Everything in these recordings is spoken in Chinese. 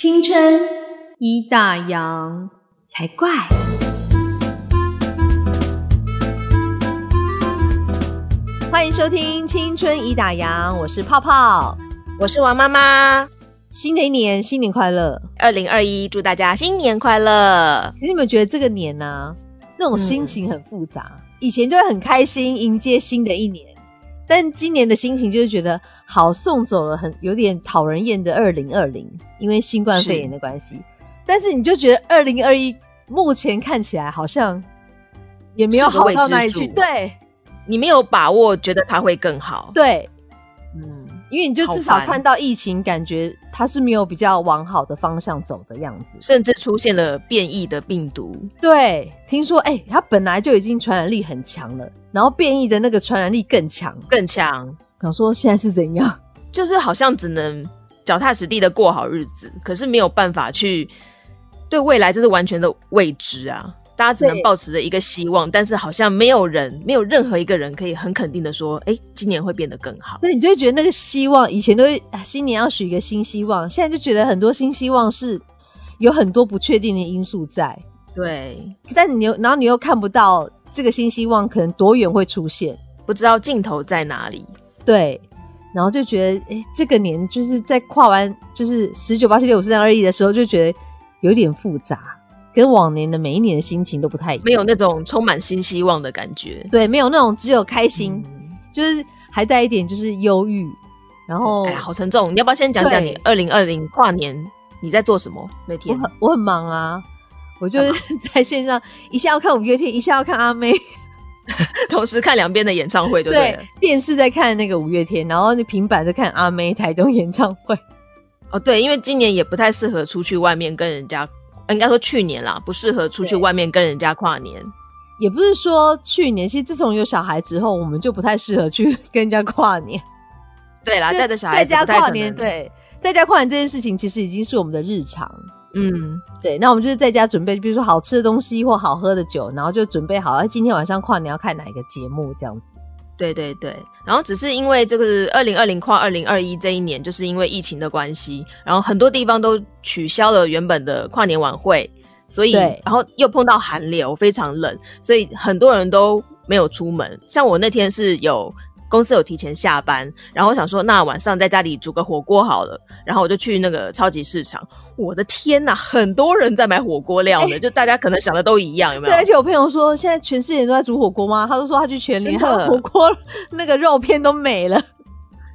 青春一大洋才怪。欢迎收听《青春已打烊》，我是泡泡，我是王妈妈。新的一年，新年快乐！二零二一，祝大家新年快乐！你有没有觉得这个年呢、那种心情很复杂？以前就会很开心迎接新的一年，但今年的心情就是觉得好送走了很有点讨人厌的二零二零，因为新冠肺炎的关系。但是你就觉得二零二一目前看起来好像也没有好到哪里去，对你没有把握，觉得它会更好。对，嗯，因为你就至少看到疫情，感觉它是没有比较往好的方向走的样子。甚至出现了变异的病毒。对，听说哎、它本来就已经传染力很强了，然后变异的那个传染力更强。更强，想说现在是怎样？就是好像只能脚踏实地的过好日子，可是没有办法去对未来，就是完全的未知啊。大家只能对抱持着一个希望，但是好像没有人，没有任何一个人可以很肯定的说，哎、今年会变得更好。所以你就会觉得那个希望，以前都会啊新年要许一个新希望，现在就觉得很多新希望是有很多不确定的因素在，对，但你又然后你又看不到这个新希望可能多远会出现，不知道尽头在哪里。对，然后就觉得哎、这个年就是在跨完就是十九八七六五四三二一的时候，就觉得有点复杂，跟往年的每一年的心情都不太一样，没有那种充满新希望的感觉。对，没有那种只有开心，嗯就是还带一点就是忧郁，然后哎呀，好沉重！你要不要先讲讲你对二零二零跨年你在做什么那天我？很我很忙啊，我就是 在线上一下要看五月天，一下要看阿妹，同时看两边的演唱会就对了。电视在看那个五月天，然后那平板在看阿妹台东演唱会。哦，对，因为今年也不太适合出去外面跟人家，应该说去年啦，不适合出去外面跟人家跨年。也不是说去年，其实自从有小孩之后，我们就不太适合去 跟人家跨年。对啦，就带着小孩在家跨年，对，在家跨年这件事情其实已经是我们的日常。嗯，对，那我们就是在家准备，比如说好吃的东西或好喝的酒，然后就准备好，哎，今天晚上跨年要看哪一个节目这样子。对对对。然后只是因为这个二零二零跨二零二一这一年，就是因为疫情的关系，然后很多地方都取消了原本的跨年晚会，所以然后又碰到寒流，非常冷，所以很多人都没有出门。像我那天是有。公司有提前下班，然后我想说，那晚上在家里煮个火锅好了。然后我就去那个超级市场，我的天呐，很多人在买火锅料呢，就大家可能想的都一样，有没有对，而？且我朋友说，现在全世界都在煮火锅吗？他都说他去全联，真的他的火锅 那个肉片都没了。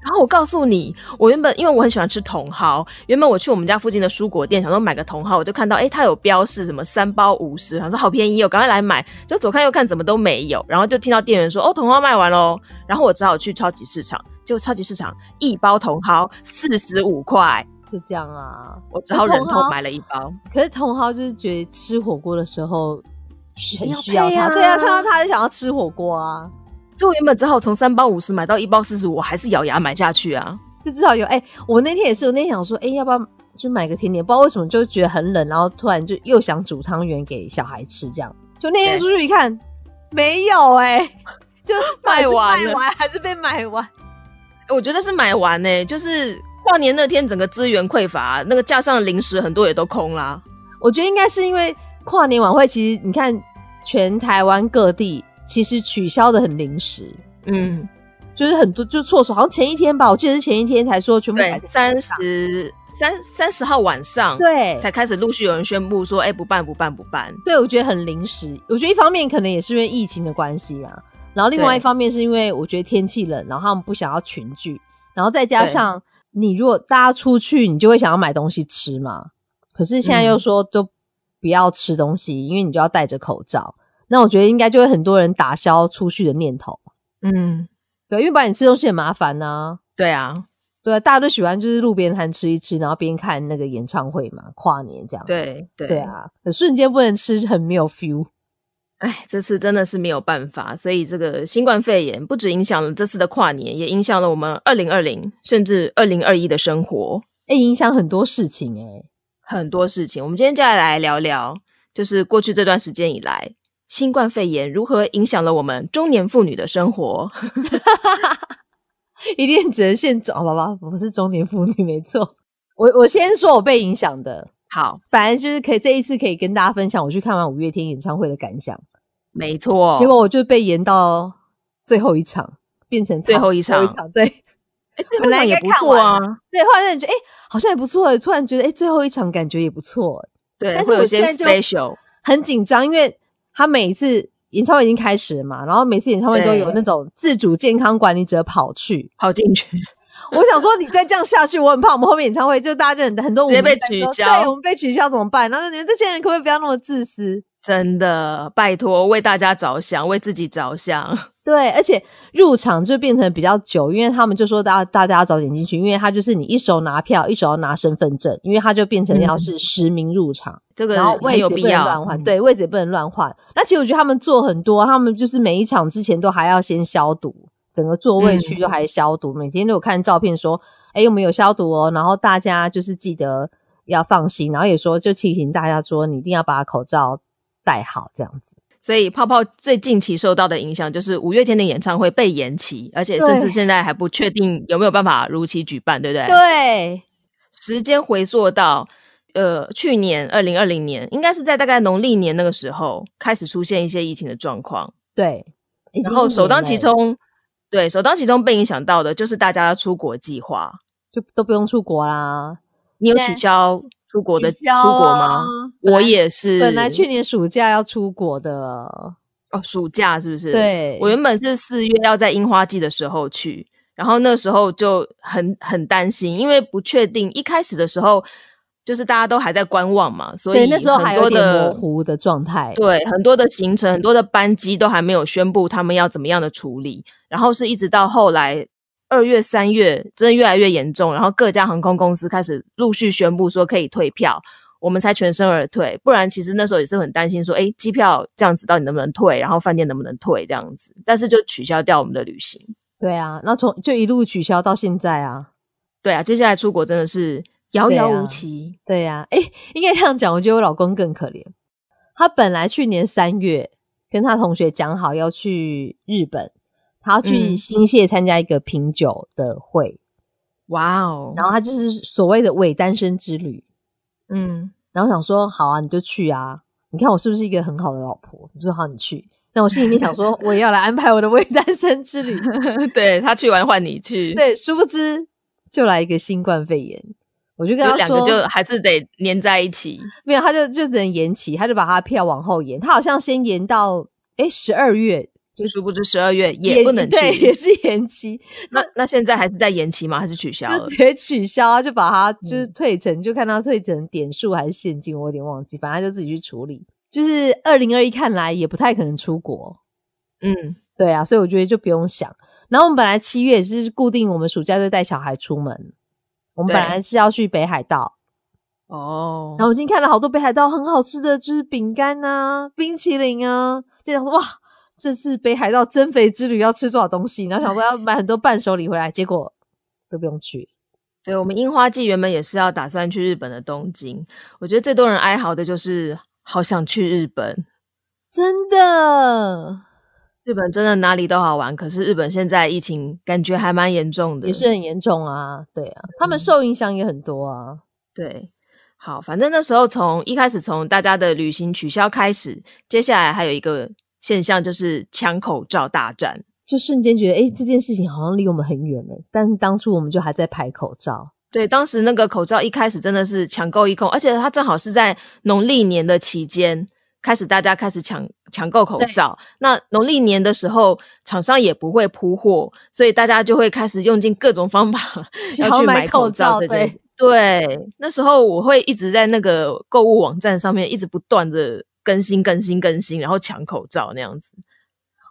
然后我告诉你，我原本因为我很喜欢吃茼蒿，原本我去我们家附近的蔬果店，想说买个茼蒿，我就看到诶它有标示什么三包五十，想说好便宜哦，赶快来买。就左看右看，怎么都没有，然后就听到店员说哦茼蒿卖完喽，然后我只好去超级市场，结果超级市场一包茼蒿四十五块，就这样啊，我只好忍痛买了一包。可是茼蒿就是觉得吃火锅的时候很要需要它，配啊对啊，看到它就想要吃火锅啊，所以我原本只好从三包五十买到一包四十五，我还是咬牙买下去啊。就至少有哎、我那天也是，我那天想说，哎、要不要去买个甜点？不知道为什么就觉得很冷，然后突然就又想煮汤圆给小孩吃，这样。就那天出去一看，没有哎、就卖完了卖完还是被买完。我觉得是买完呢、就是跨年那天整个资源匮乏，那个架上的零食很多也都空啦。我觉得应该是因为跨年晚会，其实你看全台湾各地其实取消的很临时，嗯，就是很多就措手，好像前一天吧，我记得是前一天才说全部改，三十三三十号晚上，对才开始陆续有人宣布说，哎、不办不办不办。对，我觉得很临时。我觉得一方面可能也是因为疫情的关系啊，然后另外一方面是因为我觉得天气冷，然后他们不想要群聚，然后再加上你如果大家出去，你就会想要买东西吃嘛。可是现在又嗯说都不要吃东西，因为你就要戴着口罩。那我觉得应该就会很多人打消出去的念头。嗯，对，因为不然你吃东西很麻烦呐、对啊，对啊，大家都喜欢就是路边摊吃一吃，然后边看那个演唱会嘛，跨年这样。对对对，啊，可瞬间不能吃，很没有 feel。哎，这次真的是没有办法，所以这个新冠肺炎不止影响了这次的跨年，也影响了我们二零二零甚至二零二一的生活。哎、影响很多事情哎、很多事情。我们今天就要来聊聊，就是过去这段时间以来，新冠肺炎如何影响了我们中年妇女的生活。一定只能限中，好吧吧，我是中年妇女，没错。我我先说我被影响的，好，反正就是可以这一次可以跟大家分享我去看完五月天演唱会的感想。没错。结果我就被延到最后一场，变成最后一场最后一场对，哎，本来也不错啊。对，后来觉得哎，好像也不错。突然觉得哎，最后一场感觉也不错。对，但是我现在就很紧张，因为他每一次演唱会已经开始了嘛，然后每次演唱会都有那种自主健康管理者跑去跑进去。我想说，你再这样下去，我很怕我们后面演唱会就大家就很很多直接被取消，对，我们被取消怎么办？然后你们这些人可不可以不要那么自私？真的，拜托，为大家着想，为自己着想。对，而且入场就变成比较久，因为他们就说大大家早点进去，因为他就是你一手拿票，一手要拿身份证，因为他就变成要是实名入场，这个然后位置不能乱换，对，位置也不能乱换。那其实我觉得他们做很多，他们就是每一场之前都还要先消毒，整个座位区都还消毒，每天都有看照片说，哎，我们有消毒哦，然后大家就是记得要放心，然后也说就提醒大家说，你一定要把口罩戴好，这样子。所以泡泡最近期受到的影响就是五月天的演唱会被延期，而且甚至现在还不确定有没有办法如期举办，对不对？对。时间回溯到呃去年二零二零年，应该是在大概农历年那个时候开始出现一些疫情的状况。对。然后首当其冲，对，首当其冲被影响到的就是大家出国计划，就都不用出国啦。你有取消？出国的出国吗？我也是。本来去年暑假要出国的哦，暑假是不是？对，我原本是四月要在樱花季的时候去，然后那时候就很很担心，因为不确定。一开始的时候，就是大家都还在观望嘛，所以那时候还有点模糊的状态。对，很多的行程、很多的班机都还没有宣布他们要怎么样的处理，然后是一直到后来。二月、三月真的越来越严重，然后各家航空公司开始陆续宣布说可以退票，我们才全身而退。不然其实那时候也是很担心，说哎，机票这样子到底能不能退，然后饭店能不能退这样子，但是就取消掉我们的旅行。对啊，那从就一路取消到现在啊。对啊，接下来出国真的是遥遥无期。对呀，哎，应该这样讲，我觉得我老公更可怜。他本来去年三月跟他同学讲好要去日本。他要去新泻参加一个品酒的会，哇哦！然后他就是所谓的伪单身之旅，嗯，然后想说好啊，你就去啊！你看我是不是一个很好的老婆？你说好，你去。那我心里面想说，我也要来安排我的伪单身之旅。对他去完换你去，对，殊不知就来一个新冠肺炎，我就跟他说，就还是得黏在一起。没有，他就就只能延期，他就把他的票往后延。他好像先延到哎十二月。就殊不知十二月也不能去，对，也是延期。那那现在还是在延期吗？还是取消？就直接取消啊！就把它就是退成，就看到退成点数还是现金，我有点忘记。反正就自己去处理。就是二零二一看来也不太可能出国，嗯，对啊，所以我觉得就不用想。然后我们本来七月也是固定，我们暑假就带小孩出门。我们本来是要去北海道哦，然后我今天看了好多北海道很好吃的就是饼干啊、冰淇淋啊，就想说哇。这次北海道增肥之旅要吃多少东西？然后想说要买很多伴手礼回来，结果都不用去。对我们樱花季原本也是要打算去日本的东京，我觉得最多人哀嚎的就是好想去日本，真的，日本真的哪里都好玩，可是日本现在疫情感觉还蛮严重的，也是很严重啊。对啊，他们受影响也很多啊。对，好，反正那时候从一开始从大家的旅行取消开始，接下来还有一个。现象就是抢口罩大战，就瞬间觉得，哎，这件事情好像离我们很远了。但是当初我们就还在排口罩。对，当时那个口罩一开始真的是抢购一空，而且它正好是在农历年的期间开始，大家开始抢抢购口罩。那农历年的时候，厂商也不会铺货，所以大家就会开始用尽各种方法 要去买口罩。对对，那时候我会一直在那个购物网站上面一直不断的。更新更新更新，然后抢口罩那样子。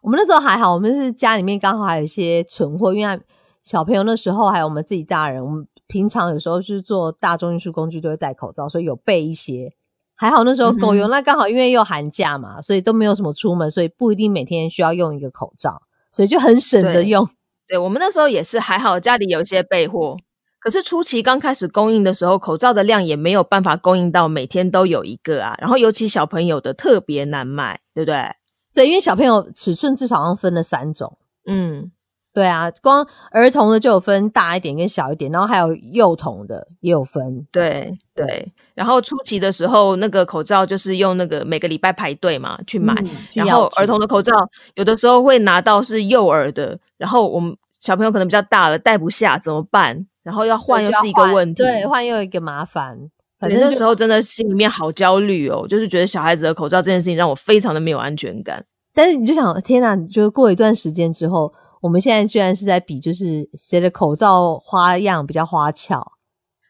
我们那时候还好，我们是家里面刚好还有一些存货，因为小朋友那时候还有我们自己大人，我们平常有时候是坐大众运输工具都会戴口罩，所以有备一些。还好那时候够用，那刚好因为又寒假嘛，所以都没有什么出门，所以不一定每天需要用一个口罩，所以就很省着用。对我们那时候也是还好，家里有一些备货。可是初期刚开始供应的时候，口罩的量也没有办法供应到每天都有一个啊。然后尤其小朋友的特别难买，对不对？对，因为小朋友尺寸至少要分了三种。嗯，对啊，光儿童的就有分大一点跟小一点，然后还有幼童的也有分。对对，然后初期的时候，那个口罩就是用那个每个礼拜排队嘛去买，然后儿童的口罩有的时候会拿到是幼儿的，然后我们小朋友可能比较大了戴不下怎么办？然后要换又是一个问题，对，换又一个麻烦。反，正那时候真的心里面好焦虑哦，就是觉得小孩子的口罩这件事情让我非常的没有安全感。但是你就想，天哪！你就过一段时间之后，我们现在居然是在比，就是谁的口罩花样比较花俏，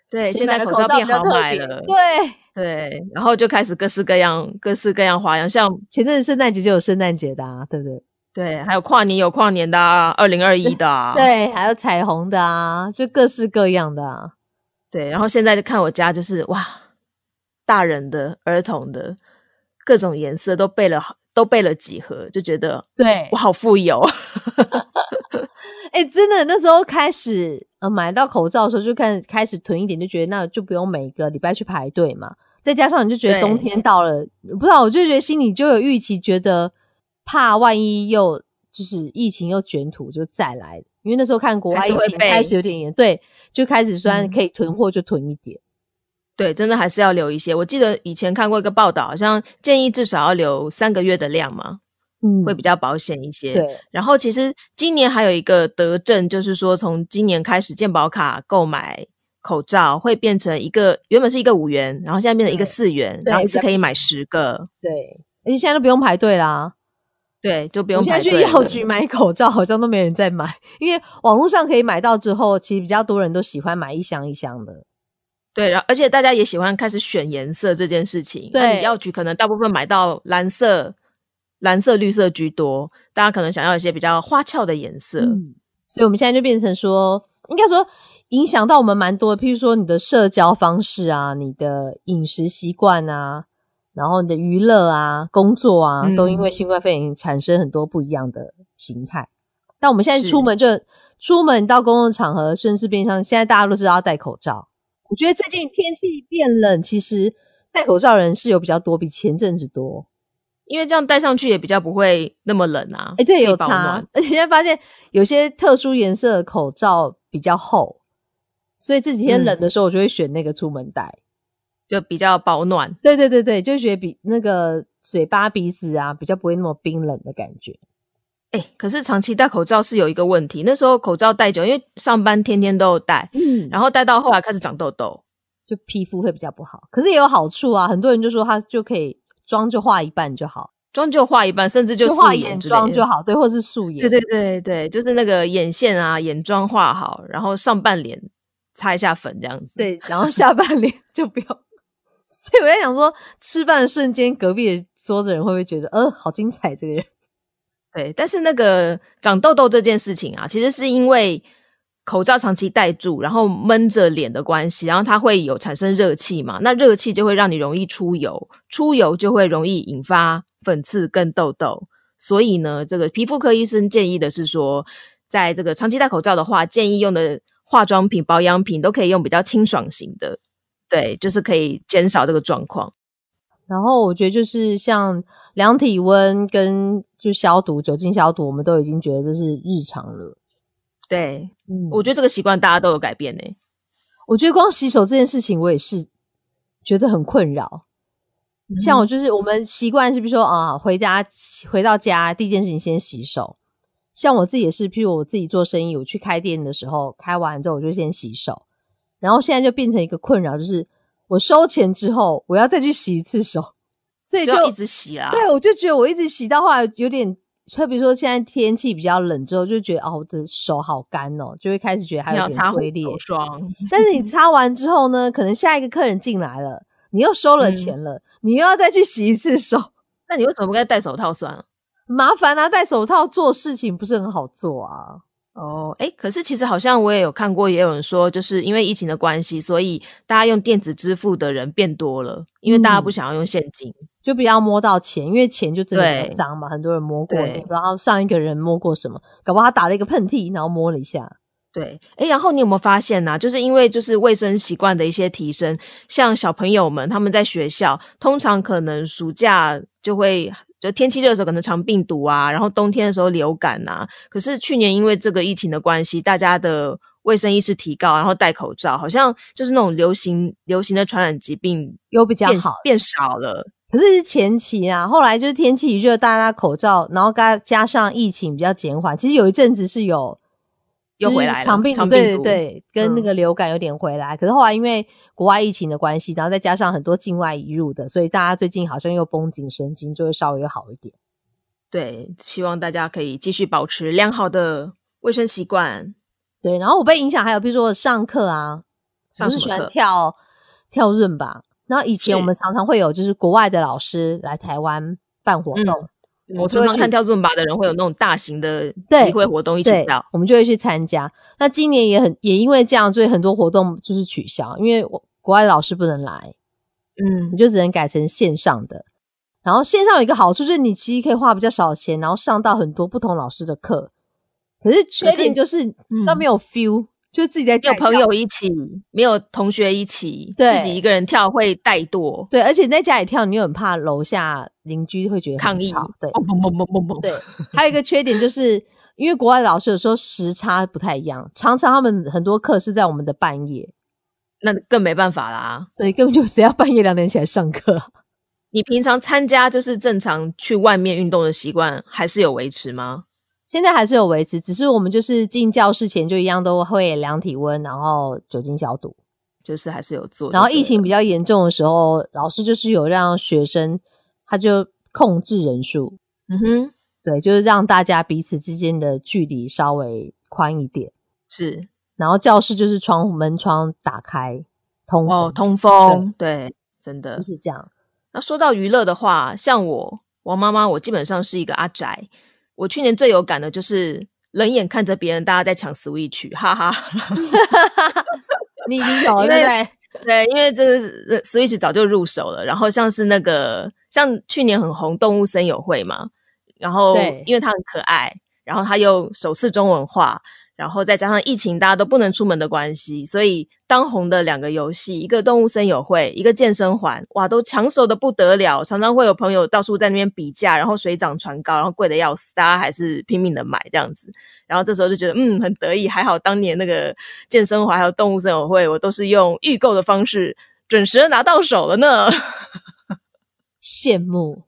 对，现在口罩变好比较特别。买了，对，对，然后就开始各式各样、各式各样花样，像前阵子圣诞节就有圣诞节的啊，对不对？对，还有跨年有跨年的啊，二零二一的啊，对，还有彩虹的啊，就各式各样的啊。对，然后现在就看我家，就是哇，大人的、儿童的各种颜色都备了好，都备了几盒，就觉得对我，好富有。哎、真的，那时候开始呃买到口罩的时候，就看开始囤一点，就觉得那就不用每个礼拜去排队嘛。再加上你就觉得冬天到了，不知道我就觉得心里就有预期，觉得怕万一又就是疫情又卷土就再来，因为那时候看国外疫情开始有点严，对，就开始虽然嗯可以囤货就囤一点，对，真的还是要留一些。我记得以前看过一个报道，好像建议至少要留三个月的量嘛，嗯会比较保险一些。对，然后其实今年还有一个德政，就是说从今年开始，健保卡购买口罩会变成一个原本是一个五元，然后现在变成一个四元，然后一次可以买十个，对，而且现在都不用排队啦。对，就不我用现在去药。局买口罩，好像都没人在买，因为网络上可以买到之后，其实比较多人都喜欢买一箱一箱的。对，然后而且大家也喜欢开始选颜色这件事情。那对药局可能大部分买到蓝色、蓝色、绿色居多，大家可能想要一些比较花俏的颜色。嗯，所以我们现在就变成说，应该说影响到我们蛮多的，譬如说你的社交方式啊，你的饮食习惯啊，然后你的娱乐啊、工作啊，嗯都因为新冠肺炎产生很多不一样的形态。但我们现在出门就出门到公共场合，甚至变相现在大家都知道要戴口罩。我觉得最近天气变冷，其实戴口罩人是有比较多，比前阵子多。因为这样戴上去也比较不会那么冷啊。哎、对，有差暖。而 且现在发现有些特殊颜色的口罩比较厚，所以这几天嗯冷的时候，我就会选那个出门戴。就比较保暖。对对对对，就觉得比那个嘴巴鼻子啊比较不会那么冰冷的感觉。哎、可是长期戴口罩是有一个问题，那时候口罩戴久，因为上班天天都有戴，嗯，然后戴到后来开始长痘痘。就皮肤会比较不好，可是也有好处啊。很多人就说他就可以妆就画一半就好，妆就画一半，甚至就画眼妆就好，对，或是素颜。对对对对，就是那个眼线啊、眼妆画好，然后上半脸擦一下粉这样子。对，然后下半脸 就不要。所以我在想说，吃饭的瞬间，隔壁桌的人会不会觉得，呃，好精彩这个人？对，但是那个长痘痘这件事情啊，其实是因为口罩长期戴住，然后闷着脸的关系，然后它会有产生热气嘛，那热气就会让你容易出油，出油就会容易引发粉刺跟痘痘。所以呢，这个皮肤科医生建议的是说，在这个长期戴口罩的话，建议用的化妆品、保养品都可以用比较清爽型的，对，就是可以减少这个状况。然后我觉得就是像量体温跟就消毒、酒精消毒，我们都已经觉得这是日常了。对，嗯，我觉得这个习惯大家都有改变呢、我觉得光洗手这件事情，我也是觉得很困扰。像我就是我们习惯是，比如说啊，回家回到家第一件事情先洗手。像我自己也是，譬如我自己做生意，我去开店的时候，开完之后我就先洗手。然后现在就变成一个困扰，就是我收钱之后，我要再去洗一次手，所以就就一直洗啊。对，我就觉得我一直洗到后来有点，特别说现在天气比较冷之后，就觉得哦，我的手好干哦，就会开始觉得还有点龟裂。霜，但是你 擦完之后呢，可能下一个客人进来了，你又收了嗯钱了，你又要再去洗一次手，那你为什么不该戴手套算了？麻烦啊！戴手套做事情不是很好做啊。哦，哎，可是其实好像我也有看过，也有人说，就是因为疫情的关系，所以大家用电子支付的人变多了，因为大家不嗯想要用现金。就不要摸到钱，因为钱就真的比对较脏嘛，很多人摸过，对你不知道上一个人摸过什么，搞不好他打了一个喷嚏，然后摸了一下。对，哎，然后你有没有发现呢、就是因为就是卫生习惯的一些提升，像小朋友们他们在学校，通常可能暑假就会就天气热的时候可能肠病毒啊，然后冬天的时候流感啊。可是去年因为这个疫情的关系，大家的卫生意识提高，然后戴口罩，好像就是那种流行流行的传染疾病又比较好，变少了。可是是前期啊，后来就是天气一热，大家口罩，然后加加上疫情比较减缓，其实有一阵子是有就是又回来了长病毒，对对对，跟那嗯个流感有点回来。可是后来因为国外疫情的关系，然后再加上很多境外移入的，所以大家最近好像又绷紧神经，就会稍微好一点。对，希望大家可以继续保持良好的卫生习惯。对，然后我被影响还有比如说我上课啊，我是喜欢上课跳跳润吧。然后以前我们常常会有就是国外的老师来台湾办活嗯动，我我就常常看跳尊巴的人会有那种大型的对集会活动一起对跳，，我们就会去参加。那今年也很也因为这样，所以很多活动就是取消，因为我国外的老师不能来，嗯你，就只能改成线上的。然后线上有一个好处就是你其实可以花比较少的钱，然后上到很多不同老师的课。可是缺点就是那没有 feel，、就自己在没有朋友一起，没有同学一起，自己一个人跳会怠惰对，而且你在家里跳，你又很怕楼下邻居会觉得抗议。对对，还有一个缺点就是，因为国外的老师有时候时差不太一样，常常他们很多课是在我们的半夜，那更没办法啦。对，根本就谁要半夜两点起来上课啊？你平常参加就是正常去外面运动的习惯，还是有维持吗？现在还是有维持，只是我们就是进教室前就一样都会量体温，然后酒精消毒。就是还是有做。然后疫情比较严重的时候，老师就是有让学生他就控制人数，嗯哼，对，就是让大家彼此之间的距离稍微宽一点。是然后教室就是窗户门窗打开，通风，哦，通风，对，真的就。是这样。那说到娱乐的话，像我王妈妈，我基本上是一个阿宅。我去年最有感的就是冷眼看着别人大家在抢 Switch，哈哈。你你有 对不对？对，因为这个呃 Switch 早就入手了，然后像是那个像去年很红动物森友会嘛，然后因为它很可爱，然后它又首次中文化，然后再加上疫情大家都不能出门的关系，所以当红的两个游戏，一个动物森友会，一个健身环，哇，都抢手的不得了，常常会有朋友到处在那边比价，然后水涨船高，然后贵的要死，大家还是拼命的买这样子。然后这时候就觉得嗯很得意，还好当年那个健身环还有动物森友会，我都是用预购的方式准时的拿到手了呢。羡慕，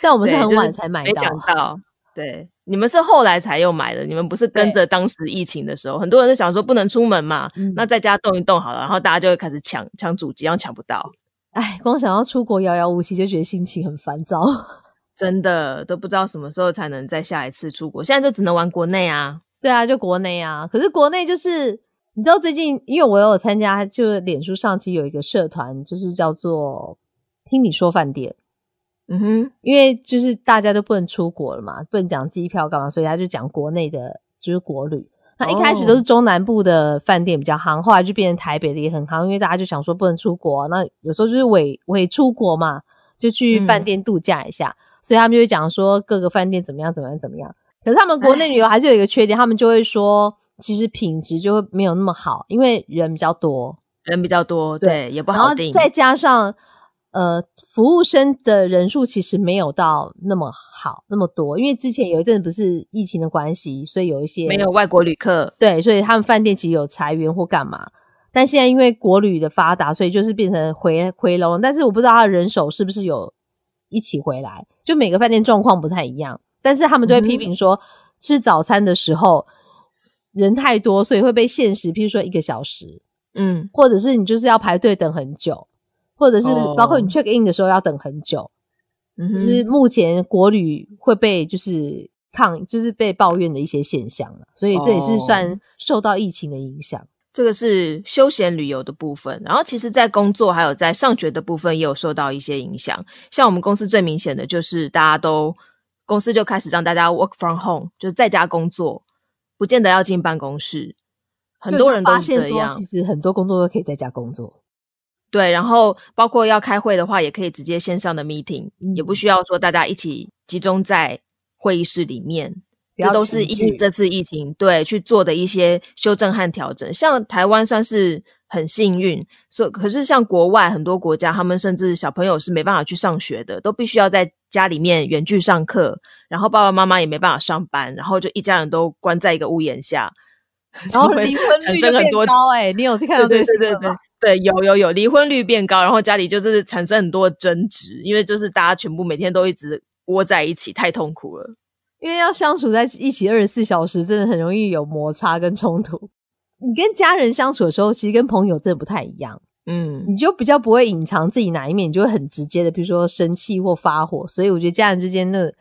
但我们是很晚才买没。想到，对，你们是后来才又买的，你们不是跟着当时疫情的时候，很多人都想说不能出门嘛，嗯那在家动一动好了，然后大家就会开始抢抢主机，然后抢不到，哎，光想要出国遥遥无期，就觉得心情很烦躁。真的都不知道什么时候才能再下一次出国，现在就只能玩国内啊。对啊，就国内啊，可是国内就是你知道最近，因为我有参加，就是脸书上期有一个社团，就是叫做“听你说饭店”。嗯哼，因为就是大家都不能出国了嘛，不能讲机票干嘛，所以他就讲国内的，就是国旅。那一开始都是中南部的饭店比较夯，后来就变成台北的也很夯，因为大家就想说不能出国，那有时候就是伪伪出国嘛，就去饭店度假一下，所以他们就会讲说各个饭店怎么样怎么样怎么样。可是他们国内旅游还是有一个缺点，他们就会说其实品质就会没有那么好，因为人比较多，人比较多，对对，也不然后好定。再加上呃，服务生的人数其实没有到那么好那么多，因为之前有一阵子不是疫情的关系，所以有一些没有外国旅客，对，所以他们饭店其实有裁员或干嘛。但现在因为国旅的发达，所以就是变成回回笼。但是我不知道他的人手是不是有一起回来，就每个饭店状况不太一样。但是他们就会批评说，吃早餐的时候人太多，所以会被限时，譬如说一个小时，嗯，或者是你就是要排队等很久，或者是哦包括你 check in 的时候要等很久。嗯就是，目前国旅会被就是抗，就是被抱怨的一些现象了，所以这也是哦算受到疫情的影响。这个是休闲旅游的部分，然后其实，在工作还有在上学的部分也有受到一些影响。像我们公司最明显的就是，大家都公司就开始让大家 work from home，就是在家工作，不见得要进办公室。很多人都发现说，其，实很多工作都可以在家工作。对。然后包括要开会的话，也可以直接线上的 meeting，、嗯也不需要说大家一起集中在会议室里面。这都是群聚因这次疫情对去做的一些修正和调整。像台湾算是很幸运，所可是像国外很多国家，他们甚至小朋友是没办法去上学的，都必须要在家里面远距上课，然后爸爸妈妈也没办法上班，然后就一家人都关在一个屋檐下，然后离婚产率就变高哎、你有 看到这对对对对对个新闻吗？对，有有有，离婚率变高，然后家里就是产生很多争执，因为就是大家全部每天都一直窝在一起，太痛苦了。因为要相处在一起二十四小时，真的很容易有摩擦跟冲突。你跟家人相处的时候，其实跟朋友真的不太一样，嗯，你就比较不会隐藏自己哪一面，你就会很直接的，比如说生气或发火。所以我觉得家人之间的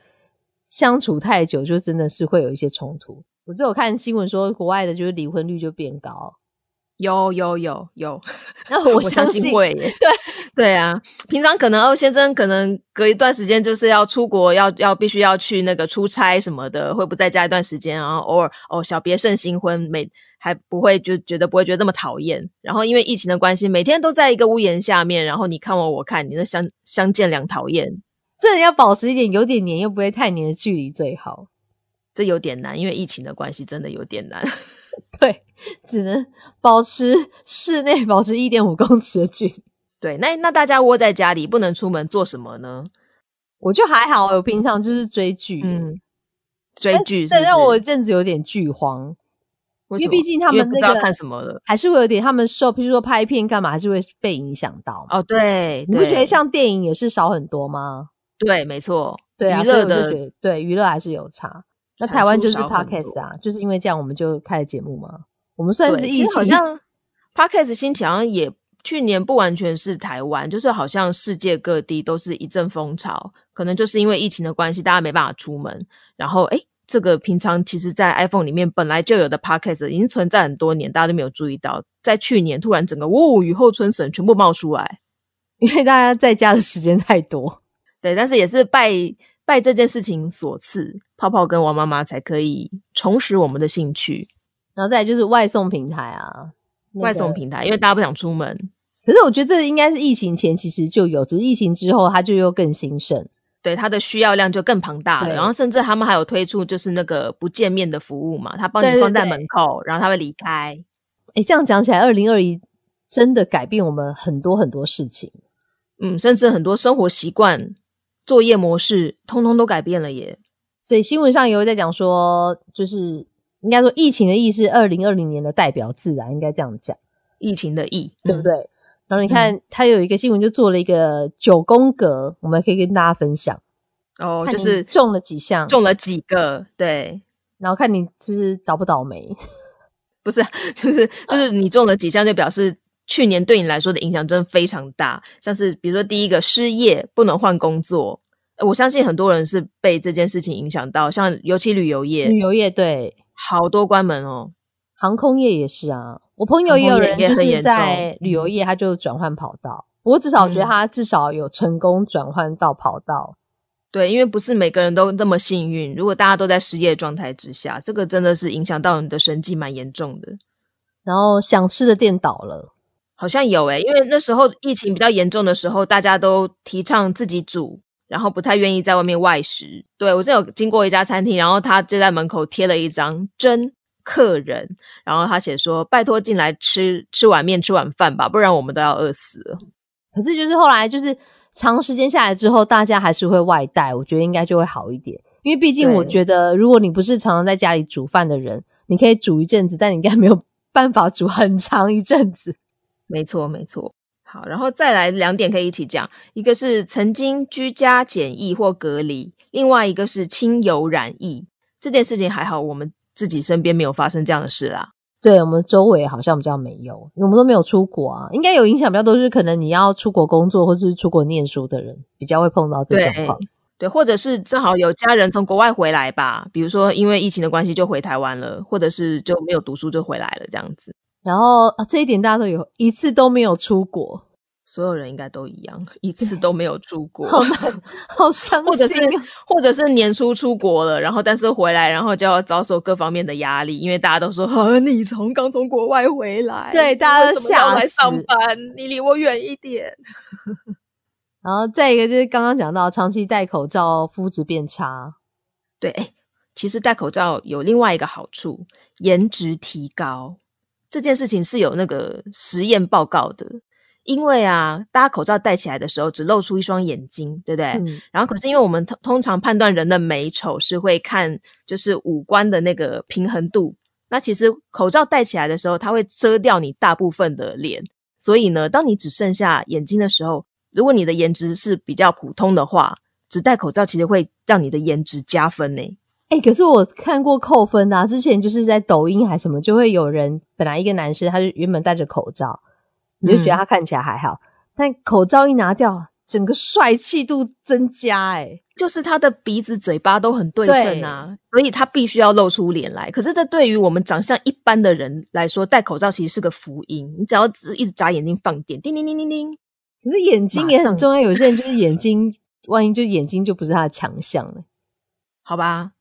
相处太久，就真的是会有一些冲突。我就有看新闻说，国外的就是离婚率就变高。有有有有，那我我相信信会耶。对 对啊，平常可能哦，先生可能隔一段时间就是要出国，要要必须要去那个出差什么的，会不在家一段时间，然后偶尔哦小别胜新婚，每还不会就觉得不会觉得这么讨厌。然后因为疫情的关系，每天都在一个屋檐下面，然后你看我我看你，那相相见两讨厌，真的要保持一点有点黏又不会太黏的距离最好。这有点难，因为疫情的关系，真的有点难。对，只能保持室内保持一点五公尺的距离。对，那那大家窝在家里不能出门做什么呢？我就还好，我平常就是追剧，嗯，追但剧是不是但让我一阵子有点剧荒，因为毕竟他们那个看什么了。还是会有点他们受，譬如说拍片干嘛，还是会被影响到。哦，对，你不觉得像电影也是少很多吗？对，没错，对啊，所以娱乐的我就觉得对娱乐还是有差。那台湾就是 podcast 啊，就是因为这样我们就开了节目嘛。我们算是疫情，好像 podcast 兴起，好像也去年不完全是台湾，就是好像世界各地都是一阵风潮，可能就是因为疫情的关系，大家没办法出门，然后诶，这个平常其实在 iPhone 里面本来就有的 podcast 已经存在很多年，大家都没有注意到，在去年突然整个呜雨后春笋全部冒出来，因为大家在家的时间太多。对，但是也是拜拜这件事情所赐，泡泡跟王妈妈才可以重拾我们的兴趣。然后再来就是外送平台啊，那外送平台，因为大家不想出门，可是我觉得这应该是疫情前其实就有，只是疫情之后它就又更兴盛。对它的需要量就更庞大了。然后甚至他们还有推出就是那个不见面的服务嘛，他帮你放在对门口，然后他会离开。哎，这样讲起来，二零二一真的改变我们很多很多事情。嗯，甚至很多生活习惯、作业模式，通通都改变了耶。所以新闻上也会在讲说，就是应该说疫情的疫是二零二零年的代表字啊，应该这样讲，疫情的疫，嗯？对不对？然后你看，它有一个新闻就做了一个九宫格，我们可以跟大家分享，哦，就是中了几项，中了几个，对，然后看你就是倒不倒霉。不是，就是就是你中了几项，就表示去年对你来说的影响真的非常大。像是比如说第一个失业，不能换工作，呃我相信很多人是被这件事情影响到，像尤其旅游业，旅游业对，好多关门哦。航空业也是啊。我朋友也有人就是在旅游业，他就转换跑道。我至少觉得嗯他至少有成功转换到跑道。对，因为不是每个人都那么幸运。如果大家都在失业状态之下，这个真的是影响到你的生计，蛮严重的。然后想吃的店倒了，好像有诶、因为那时候疫情比较严重的时候，大家都提倡自己煮，然后不太愿意在外面外食。对我真有经过一家餐厅，然后他就在门口贴了一张真客人，然后他写说：“拜托进来吃吃碗面，吃碗饭吧，不然我们都要饿死了。可是就是后来就是长时间下来之后，大家还是会外带，我觉得应该就会好一点。因为毕竟我觉得，如果你不是常常在家里煮饭的人，你可以煮一阵子，但你应该没有办法煮很长一阵子。”没错，没错。好，然后再来两点可以一起讲，一个是曾经居家检疫或隔离，另外一个是亲友染疫。这件事情还好，我们自己身边没有发生这样的事啦。对我们周围好像比较没有，我们都没有出国啊，应该有影响比较多，就是可能你要出国工作或是出国念书的人比较会碰到这种情况。对，或者是正好有家人从国外回来吧，比如说因为疫情的关系就回台湾了，或者是就没有读书就回来了这样子。然后、啊、这一点大家都有，一次都没有出国，所有人应该都一样，一次都没有出国，好难，好伤或者是心啊！或者是年初出国了，然后但是回来，然后就要遭受各方面的压力，因为大家都说 啊，你从刚从国外回来，对大家都为什么要吓来上班，你离我远一点。然后再一个就是刚刚讲到，长期戴口罩，肤质变差。对，哎，其实戴口罩有另外一个好处，颜值提高。这件事情是有那个实验报告的。因为啊，大家口罩戴起来的时候只露出一双眼睛，对不对？嗯然后可是因为我们通通常判断人的美丑是会看就是五官的那个平衡度，那其实口罩戴起来的时候，它会遮掉你大部分的脸，所以呢，当你只剩下眼睛的时候，如果你的颜值是比较普通的话，只戴口罩其实会让你的颜值加分呢。哎、可是我看过扣分的、啊，之前就是在抖音还什么，就会有人本来一个男生他就原本戴着口罩，你就觉得他看起来还好，但口罩一拿掉，整个帅气度增加、哎，就是他的鼻子、嘴巴都很对称啊，所以他必须要露出脸来。可是这对于我们长相一般的人来说，戴口罩其实是个福音。你只要只一直眨眼睛放电，叮叮叮叮叮，可是眼睛也很重要，有些人就是眼睛，万一就眼睛就不是他的强项了。好吧？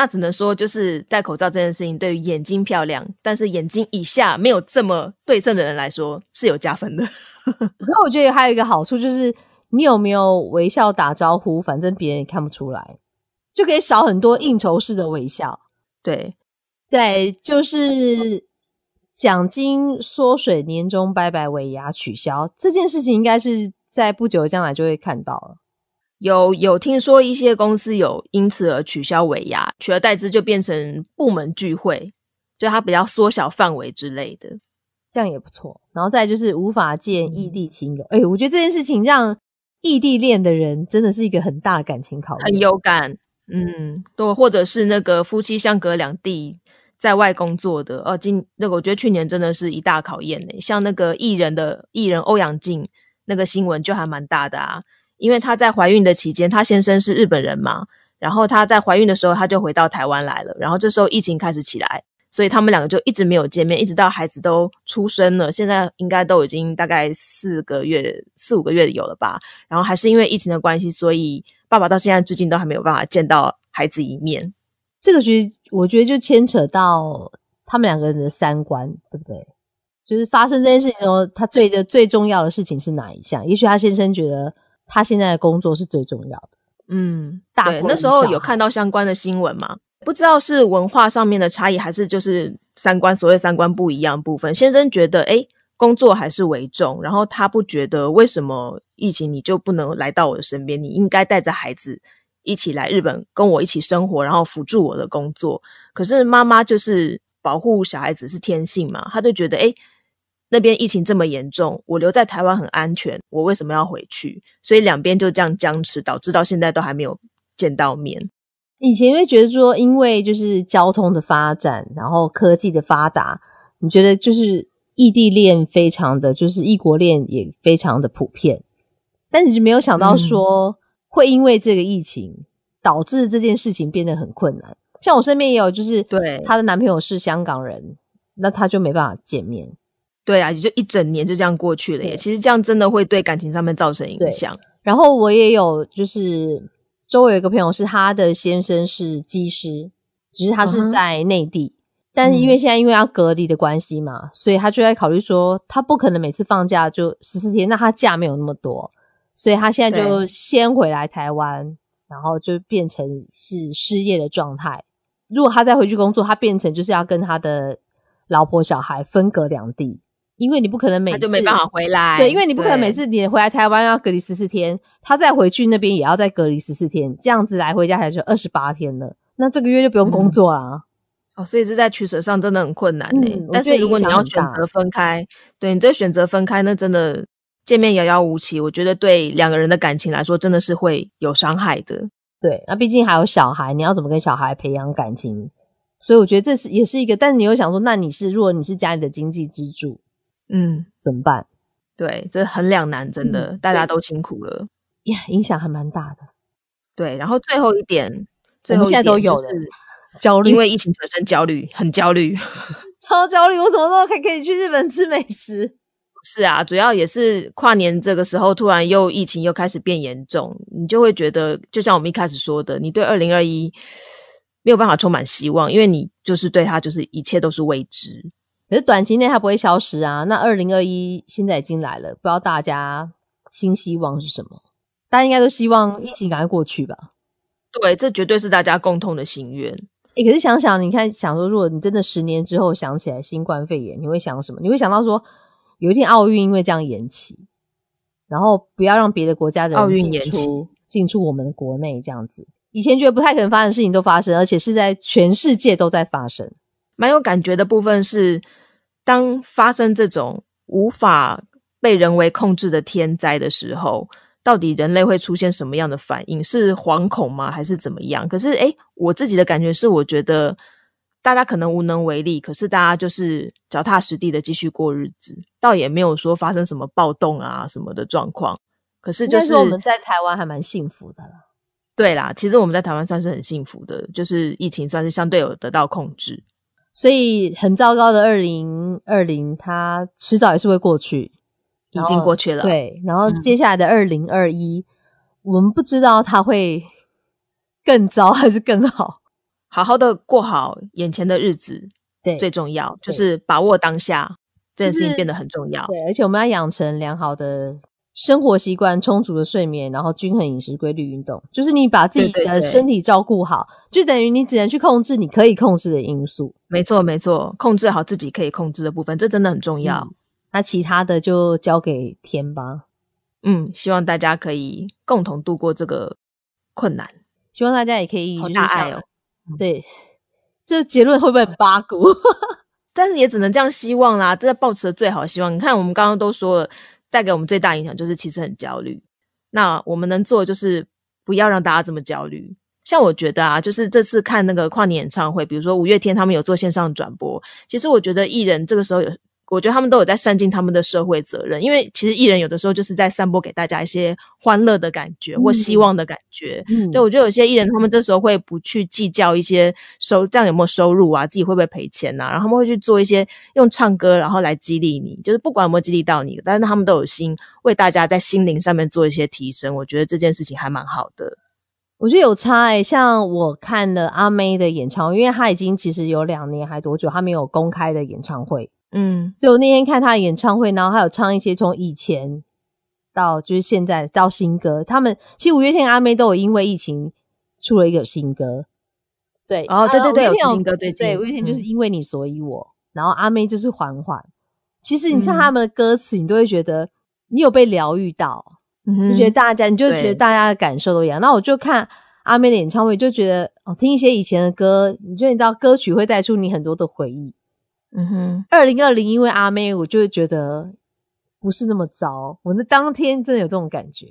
那只能说，就是戴口罩这件事情，对于眼睛漂亮，但是眼睛以下没有这么对称的人来说，是有加分的。可是我觉得还有一个好处就是，你有没有微笑打招呼，反正别人也看不出来，就可以少很多应酬式的微笑。对，对，就是奖金缩水，年终拜拜尾牙取消这件事情，应该是在不久的将来就会看到了。有有听说一些公司有因此而取消尾牙，取而代之就变成部门聚会，就它比较缩小范围之类的。这样也不错。然后再就是无法见嗯异地亲友，哎、我觉得这件事情让异地恋的人真的是一个很大的感情考验很。有感，嗯，对，或者是那个夫妻相隔两地在外工作的，哦，今那个我觉得去年真的是一大考验呢。像那个艺人的艺人欧阳靖那个新闻就还蛮大的啊，因为她在怀孕的期间，她先生是日本人嘛，然后她在怀孕的时候，她就回到台湾来了，然后这时候疫情开始起来。所以他们两个就一直没有见面，一直到孩子都出生了，现在应该都已经大概四个月、四五个月有了吧。然后还是因为疫情的关系，所以爸爸到现在至今都还没有办法见到孩子一面。这个其实我觉得就牵扯到他们两个人的三观，对不对？就是发生这件事情的时候，他最最重要的事情是哪一项？也许他先生觉得他现在的工作是最重要的。嗯，对，大过那时候有看到相关的新闻吗？不知道是文化上面的差异，还是就是三观所谓三观不一样的部分。先生觉得，诶，工作还是为重，然后他不觉得为什么疫情你就不能来到我的身边，你应该带着孩子一起来日本跟我一起生活，然后辅助我的工作。可是妈妈就是保护小孩子是天性嘛，她就觉得，诶，那边疫情这么严重，我留在台湾很安全，我为什么要回去？所以两边就这样僵持，导致到现在都还没有见到面。以前会觉得说，因为就是交通的发展，然后科技的发达，你觉得就是异地恋非常的，就是异国恋也非常的普遍，但你就没有想到说，会因为这个疫情导致这件事情变得很困难。像我身边也有，就是对她的男朋友是香港人，那她就没办法见面。对啊，也就一整年就这样过去了耶。其实这样真的会对感情上面造成影对响。然后我也有，就是周围有一个朋友是他的先生是技师，只是他是在内地，但是因为现在因为要隔离的关系嘛，所以他就在考虑说，他不可能每次放假就十四天，那他假没有那么多，所以他现在就先回来台湾，然后就变成是失业的状态。如果他再回去工作，他变成就是要跟他的老婆小孩分隔两地，因为你不可能每次他就没办法回来。对，因为你不可能每次你回来台湾要隔离十四天，他再回去那边也要再隔离十四天，这样子来回加起来就二十八天了。那这个月就不用工作啦。哦，所以是在取舍上真的很困难呢、嗯但是如果你要选择分开，对你这选择分开，那真的见面遥遥无期。我觉得对两个人的感情来说，真的是会有伤害的。对，那毕竟还有小孩，你要怎么跟小孩培养感情？所以我觉得这是也是一个，但你又想说，那你是如果你是家里的经济支柱嗯，怎么办？对，这很两难，真的，嗯大家都辛苦了。呀，影响还蛮大的，对，然后最后一点，最后一我们现在都点有的就是焦虑，因为疫情产生焦虑，很焦虑。超焦虑，我怎么都可以可以去日本吃美食？是啊，主要也是跨年这个时候，突然又疫情又开始变严重，你就会觉得，就像我们一开始说的，你对二零二一没有办法充满希望，因为你就是对它就是一切都是未知。可是短期内它不会消失啊。那二零二一现在已经来了，不知道大家新希望是什么？大家应该都希望疫情赶快过去吧？对，这绝对是大家共同的心愿。哎、可是想想，你看，想说，如果你真的十年之后想起来新冠肺炎，你会想什么？你会想到说，有一天奥运因为这样延期，然后不要让别的国家的人进奥运延期出进出我们的国内，这样子。以前觉得不太可能发生的事情都发生，而且是在全世界都在发生。蛮有感觉的部分是，当发生这种无法被人为控制的天灾的时候，到底人类会出现什么样的反应？是惶恐吗？还是怎么样？可是，诶，我自己的感觉是，我觉得大家可能无能为力，可是大家就是脚踏实地的继续过日子，倒也没有说发生什么暴动啊什么的状况。可是就是但是我们在台湾还蛮幸福的啦。对啦，其实我们在台湾算是很幸福的，就是疫情算是相对有得到控制。所以很糟糕的二零二零，它迟早也是会过去，已经过去了，对，然后嗯接下来的二零二一，我们不知道它会更糟还是更好。好好的过好眼前的日子对，最重要，就是把握当下这件事情变得很重要。对，而且我们要养成良好的生活习惯、充足的睡眠，然后均衡饮食、规律运动。就是你把自己的身体照顾好，就等于你只能去控制你可以控制的因素。没错，没错，控制好自己可以控制的部分，这真的很重要。嗯那其他的就交给天吧。嗯希望大家可以共同度过这个困难。希望大家也可以好就是像大爱哦对，这结论会不会很八股？但是也只能这样希望啦，这是抱持的最好的希望。你看，我们刚刚都说了，带给我们最大影响就是其实很焦虑。那我们能做就是不要让大家这么焦虑。像我觉得啊，就是这次看那个跨年演唱会，比如说五月天他们有做线上转播，其实我觉得艺人这个时候有。我觉得他们都有在善尽他们的社会责任，因为其实艺人有的时候就是在散播给大家一些欢乐的感觉、或希望的感觉。嗯对，我觉得有些艺人他们这时候会不去计较一些收这样有没有收入啊，自己会不会赔钱呐、然后他们会去做一些用唱歌然后来激励你，就是不管有没有激励到你，但是他们都有心为大家在心灵上面做一些提升。我觉得这件事情还蛮好的。我觉得有差诶、像我看了阿妹的演唱会，因为她已经其实有两年还多久，她没有公开的演唱会，嗯，所以我那天看他的演唱会，然后还有唱一些从以前到就是现在到新歌。他们其实五月天、阿妹都有因为疫情出了一个新歌，对，哦对对对有新歌最近对，五月天就是嗯因为你所以我，然后阿妹就是缓缓。其实你唱他们的歌词，你都会觉得你有被疗愈到。就就觉得大家，你就觉得大家的感受都一样。那我就看阿妹的演唱会，就觉得哦，听一些以前的歌，你就你知道歌曲会带出你很多的回忆。嗯哼，二零二零因为阿妹，我就会觉得不是那么糟。我那当天真的有这种感觉。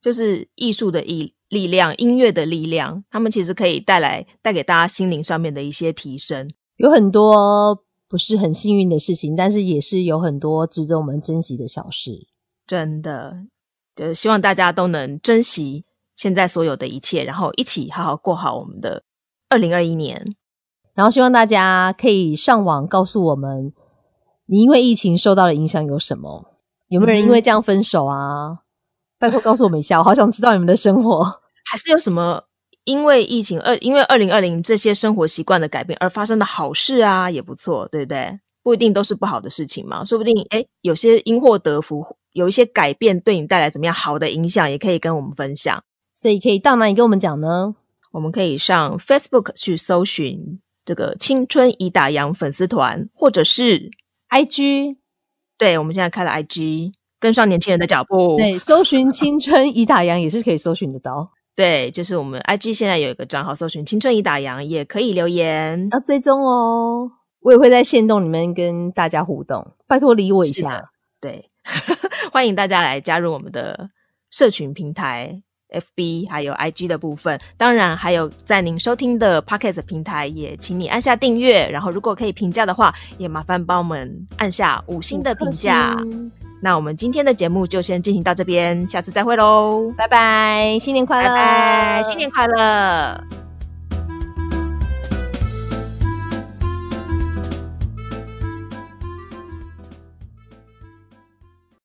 就是艺术的力力量，音乐的力量，他们其实可以带来带给大家心灵上面的一些提升。有很多不是很幸运的事情，但是也是有很多值得我们珍惜的小事。真的，就是希望大家都能珍惜现在所有的一切，然后一起好好过好我们的二零二一年。然后希望大家可以上网告诉我们，你因为疫情受到的影响有什么？有没有人因为这样分手啊？拜托告诉我们一下，我好想知道你们的生活。还是有什么因为疫情二，因为二零二零这些生活习惯的改变而发生的好事啊，也不错，对不对？不一定都是不好的事情嘛，说不定哎，有些因祸得福，有一些改变对你带来怎么样好的影响，也可以跟我们分享。所以可以到哪里跟我们讲呢？我们可以上 Facebook 去搜寻这个青春已打烊粉丝团，或者是 IG 对我们现在开了 IG，跟上年轻人的脚步。对，搜寻青春已打烊也是可以搜寻得到，对，就是我们 IG 现在有一个账号，搜寻“青春已打烊”，也可以留言。要追踪哦。我也会在线动里面跟大家互动，拜托理我一下。对，欢迎大家来加入我们的社群平台 FB 还有 IG 的部分。当然，还有在您收听的 Pocket 平台，也请你按下订阅。然后，如果可以评价的话，也麻烦帮我们按下五星的评价。那我们今天的节目就先进行到这边，下次再会喽，拜拜，新年快拜乐，拜，新年快乐。